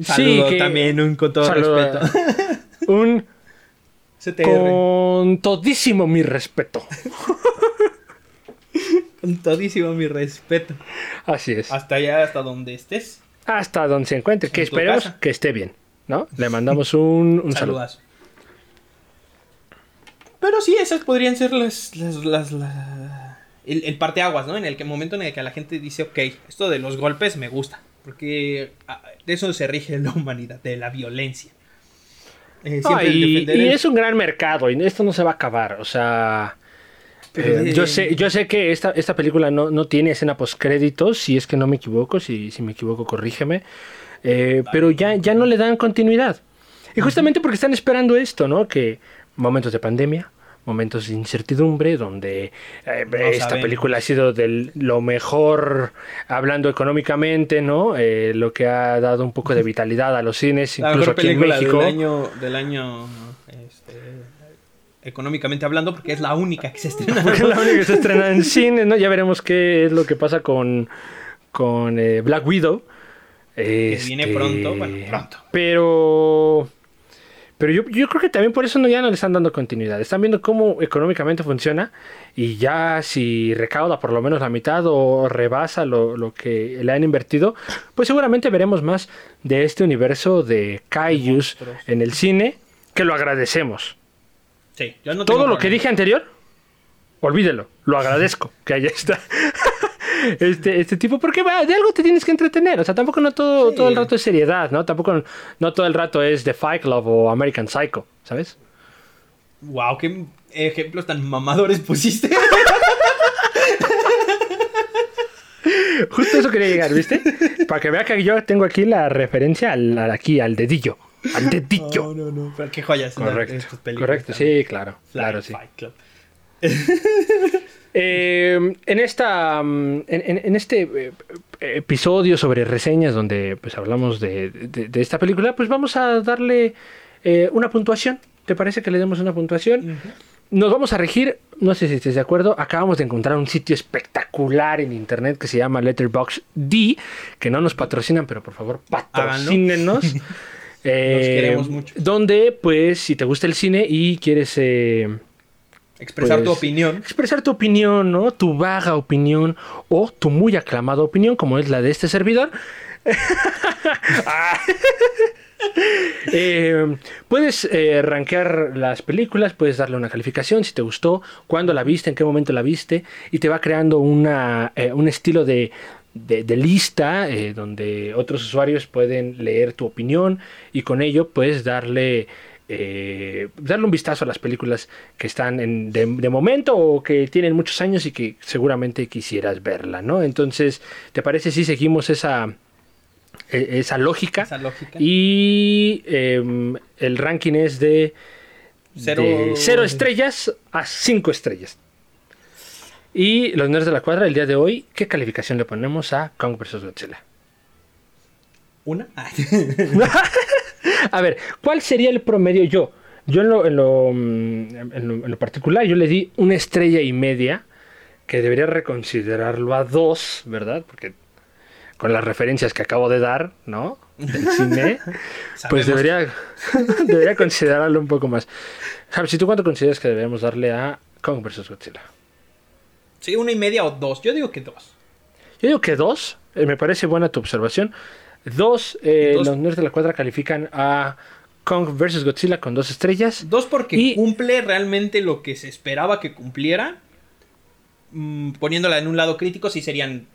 Saludo sí, que... también, un con todo Saludo. respeto. Un... CTR. Con todísimo mi respeto. Con todísimo mi respeto. Así es. Hasta allá, hasta donde estés. Hasta donde se encuentre. Que esperemos casa. que esté bien. ¿No? Le mandamos un, un saludazo. Saludo. Pero sí, esas podrían ser las. las, las, las el, el, parteaguas, ¿no? En el que, momento en el que la gente dice, ok, esto de los golpes me gusta. Porque de eso se rige la humanidad, de la violencia. Eh, no, y, y es un gran mercado y esto no se va a acabar. O sea. Eh, yo, sé, yo sé que esta, esta película no, no tiene escena postcréditos, si es que no me equivoco, si, si me equivoco corrígeme, eh, pero ya, ya no le dan continuidad. Y justamente porque están esperando esto, ¿no? Que momentos de pandemia, momentos de incertidumbre, donde eh, No esta sabemos. película ha sido de lo mejor hablando económicamente, ¿no? Eh, lo que ha dado un poco de vitalidad a los cines, La incluso mejor aquí en México. del año, del año económicamente hablando, porque es la única que se estrena. Porque es la única que se estrena en cine, ¿no? Ya veremos qué es lo que pasa con, con eh, Black Widow. Que viene Este, pronto, bueno, pronto. Pero. Pero yo, yo creo que también por eso no, ya no le están dando continuidad. Están viendo cómo económicamente funciona y ya si recauda por lo menos la mitad o rebasa lo, lo que le han invertido, pues seguramente veremos más de este universo de Kaijus en el cine, que lo agradecemos. Sí, yo no Todo lo que dije anterior, olvídelo, lo agradezco que haya está. Este, este tipo, porque va, de algo te tienes que entretener. O sea, tampoco no todo, Sí. todo el rato es seriedad, ¿no? Tampoco no todo el rato es The Fight Club o American Psycho, ¿sabes? Wow, qué ejemplos tan mamadores pusiste. Justo eso quería llegar, ¿viste? Para que vea que yo tengo aquí la referencia al- aquí, al dedillo. Al dedillo. no, no. Pero qué joyas. correcto. Estas películas Correcto, también. sí, claro. Fly- Claro, sí. Fight Club. Eh, en esta mm, en, en- en este eh, episodio sobre reseñas donde pues hablamos de, de- de esta película, pues vamos a darle eh, una puntuación. ¿Te parece que le demos una puntuación? Nos vamos a regir, no sé si estés de acuerdo, acabamos de encontrar un sitio espectacular en internet que se llama Letterboxd, que no nos patrocinan, pero por favor patrocínenos. Eh, queremos mucho. Donde, pues, si te gusta el cine y quieres eh, Expresar tu Pues, opinión. expresar tu opinión, ¿no? Tu vaga opinión o tu muy aclamada opinión, como es la de este servidor. Eh, puedes eh, rankear las películas, puedes darle una calificación si te gustó, cuándo la viste, en qué momento la viste, y te va creando una, eh, un estilo de, de- de lista eh, donde otros usuarios pueden leer tu opinión y con ello puedes darle eh, darle un vistazo a las películas que están en, de, de momento o que tienen muchos años y que seguramente quisieras verla, ¿no? Entonces, ¿te parece si seguimos esa, e- esa lógica? Esa lógica. Y em, el ranking es de Cero- de cero estrellas a cinco estrellas. Y los nerds de la cuadra, el día de hoy, ¿qué calificación le ponemos a Kong vs. Godzilla? ¿Una? Ah, A ver, ¿cuál sería el promedio yo? Yo en lo, en lo, mm, en lo- en lo particular, yo le di una estrella y media, que debería reconsiderarlo a dos, ¿verdad? Porque con las referencias que acabo de dar, ¿no? Del cine, pues debería, debería considerarlo un poco más. Javi, ¿si tú cuánto consideras que deberíamos darle a Kong vs. Godzilla? Sí, una y media o dos. Yo digo que dos. Yo digo que dos, eh, me parece buena tu observación. Dos, eh, Dos. los nerds de la cuadra califican a Kong vs. Godzilla con dos estrellas. Dos porque Y- cumple realmente lo que se esperaba que cumpliera. Mm, poniéndola en un lado crítico, sí serían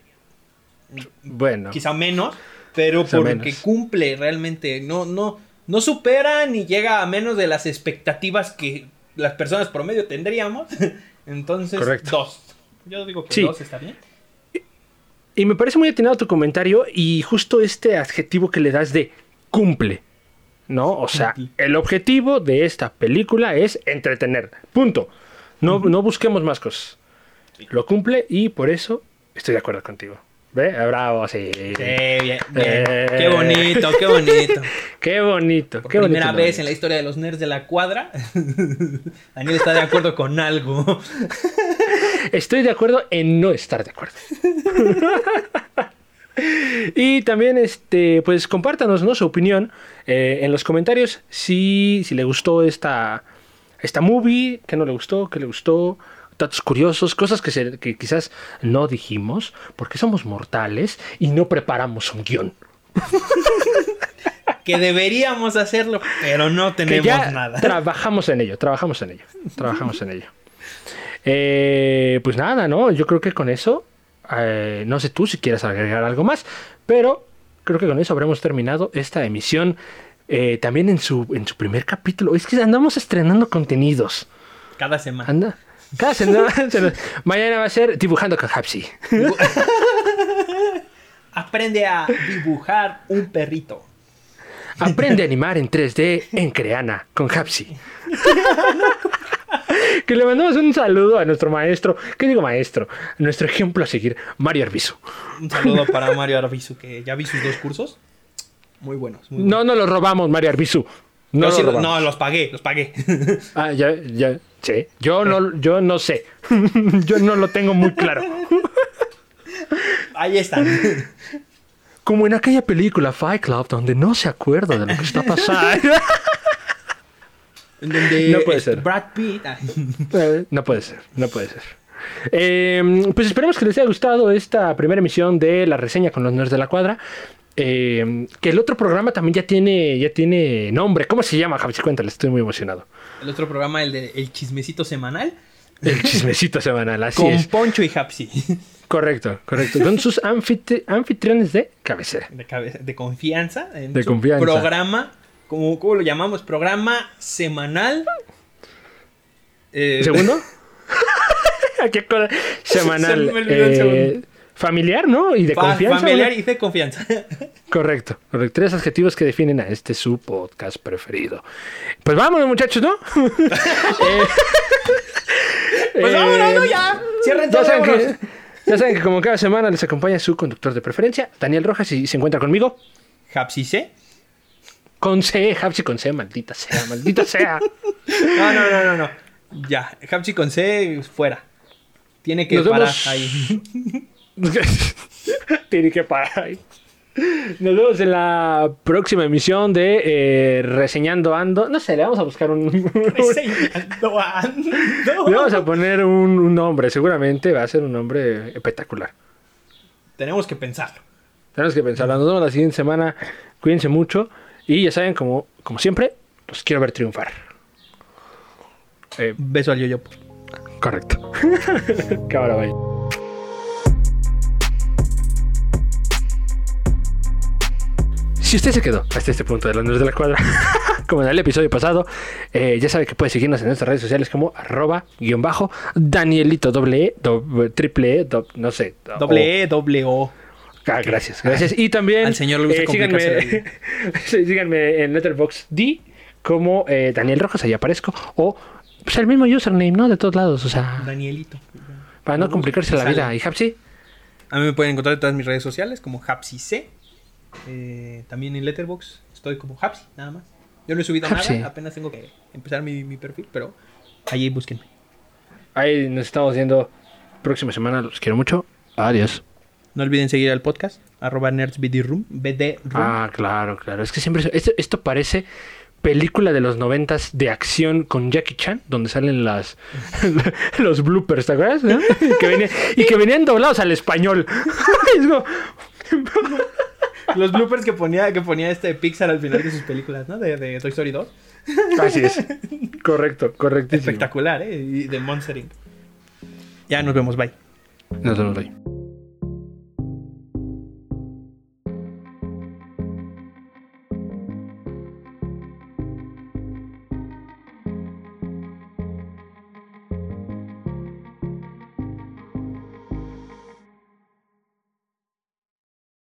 Bueno, quizá menos, pero Quizá porque menos. cumple realmente. No, no, no supera ni llega a menos de las expectativas que las personas promedio tendríamos. Entonces, Correcto. dos. Yo digo que Sí. dos está bien. y me parece muy atinado tu comentario y justo este adjetivo que le das de cumple. ¿No? O sea, el objetivo de esta película es entretener. Punto. No, no busquemos más cosas. Lo cumple y por eso estoy de acuerdo contigo. ¿Ve? Ah, Bravo, sí. Sí, bien, bien. Eh. Qué bonito, qué bonito. Qué bonito. Por qué primera bonito, vez en la historia de los nerds de la cuadra, Daniel está de acuerdo con algo. Estoy de acuerdo en no estar de acuerdo. y también, este, pues compártanos ¿no? su opinión eh, en los comentarios si, si le gustó esta, esta movie, qué no le gustó, qué le gustó, datos curiosos, cosas que, se- que quizás no dijimos, porque somos mortales y no preparamos un guion. Que deberíamos hacerlo, pero no que tenemos ya nada. trabajamos en ello, trabajamos en ello, trabajamos en ello. Eh, pues nada, ¿no? Yo creo que con eso, eh, no sé tú si quieres agregar algo más, pero creo que con eso habremos terminado esta emisión. eh, también en su, en su primer capítulo. Es que andamos estrenando contenidos. Cada semana. Anda. Cada semana. Mañana va a ser dibujando con Hapsi. Aprende a dibujar un perrito. Aprende a animar en 3D en Creana con Hapsi. que le mandamos un saludo a nuestro maestro, ¿qué digo maestro? Nuestro ejemplo a seguir, Mario Arbizu. Un saludo para Mario Arbizu, que ya vi sus dos cursos. Muy buenos. Muy No, no los robamos, Mario Arbizu. No, los no, los pagué, los pagué. Ah, ya, ya, sí. Yo no, yo no sé. yo no lo tengo muy claro. Ahí están. Como en aquella película Fight Club, donde no se acuerda de lo que está pasando. En donde No puede este, ser. Brad Pitt. ah, no puede ser, no puede ser. Eh, pues esperemos que les haya gustado esta primera emisión de la reseña con los nerds de la cuadra. Eh, que el otro programa también ya tiene, ya tiene nombre. ¿Cómo se llama, Javi? Cuéntale, estoy muy emocionado. El otro programa, el de El Chismecito Semanal, El chismecito semanal, así con es. Poncho y Hapsi. Correcto, correcto. Con sus anfitri- anfitriones de cabecera. De, cabe- de confianza. En De su confianza. Programa, ¿cómo, ¿cómo lo llamamos? Programa semanal. eh, ¿Segundo? ¿Qué cosa? Semanal. Se eh, segundo. familiar, ¿no? Y de fa- confianza. Familiar ¿no? y de confianza. Correcto, correcto. Tres adjetivos que definen a este su podcast preferido. Pues vámonos, muchachos, ¿no? Eh, Pues vámonos, ¿no? Ya. Cierren todo. Ya saben, que, como cada semana les acompaña su conductor de preferencia, Daniel Rojas, y se encuentra conmigo. Hapsi C. Con C, Hapsi con C, maldita sea, maldita sea. No, no, no, no, no. Ya. Hapsi con C, fuera. Tiene que Nos parar vemos. ahí. Tiene que parar ahí. Nos vemos en la próxima emisión de eh, Reseñando Ando. No sé, le vamos a buscar un. Reseñando, ando. le vamos a poner un, un nombre. Seguramente va a ser un nombre espectacular. Tenemos que pensarlo. Tenemos que pensarlo. Nos vemos la siguiente semana. Cuídense mucho. Y ya saben, como, como siempre, los quiero ver triunfar. Eh, Beso al yoyo. correcto. Cámara, bye. Si usted se quedó hasta este punto de los nerds de la cuadra, como en el episodio pasado, eh, ya sabe que puede seguirnos en nuestras redes sociales como arroba guion bajo Danielito doble E, doble- triple E, do- no sé. o- Doble E, doble O. Ah, gracias, gracias. Y también Al señor le gusta eh, síganme, en Letterboxd D como eh, Daniel Rojas, ahí aparezco, o pues el mismo username, ¿no? De todos lados, o sea, Danielito. para no complicarse la vida. ¿Y Hapsi? A mí me pueden encontrar en todas mis redes sociales como Hapsi C. Eh, también en Letterboxd estoy como Hapsi, nada más. Yo no he subido Hapsi. nada, apenas tengo que empezar mi, mi perfil, pero ahí búsquenme. Ahí nos estamos viendo próxima semana. Los quiero mucho. Adiós. No olviden seguir al podcast, arroba nerdsbdroom, BD Room. Ah, claro, claro. Es que siempre... Esto, esto parece película de los noventas de acción con Jackie Chan, donde salen las los bloopers, ¿te acuerdas? no? Y, que venían, y que venían doblados al español. Es como- Los bloopers que ponía, que ponía este Pixar al final de sus películas, ¿no? De, de Toy Story 2. Así es. Correcto, correctísimo. Espectacular, ¿eh? Y de Monster Inc. Ya nos vemos, bye. Nos vemos ahí.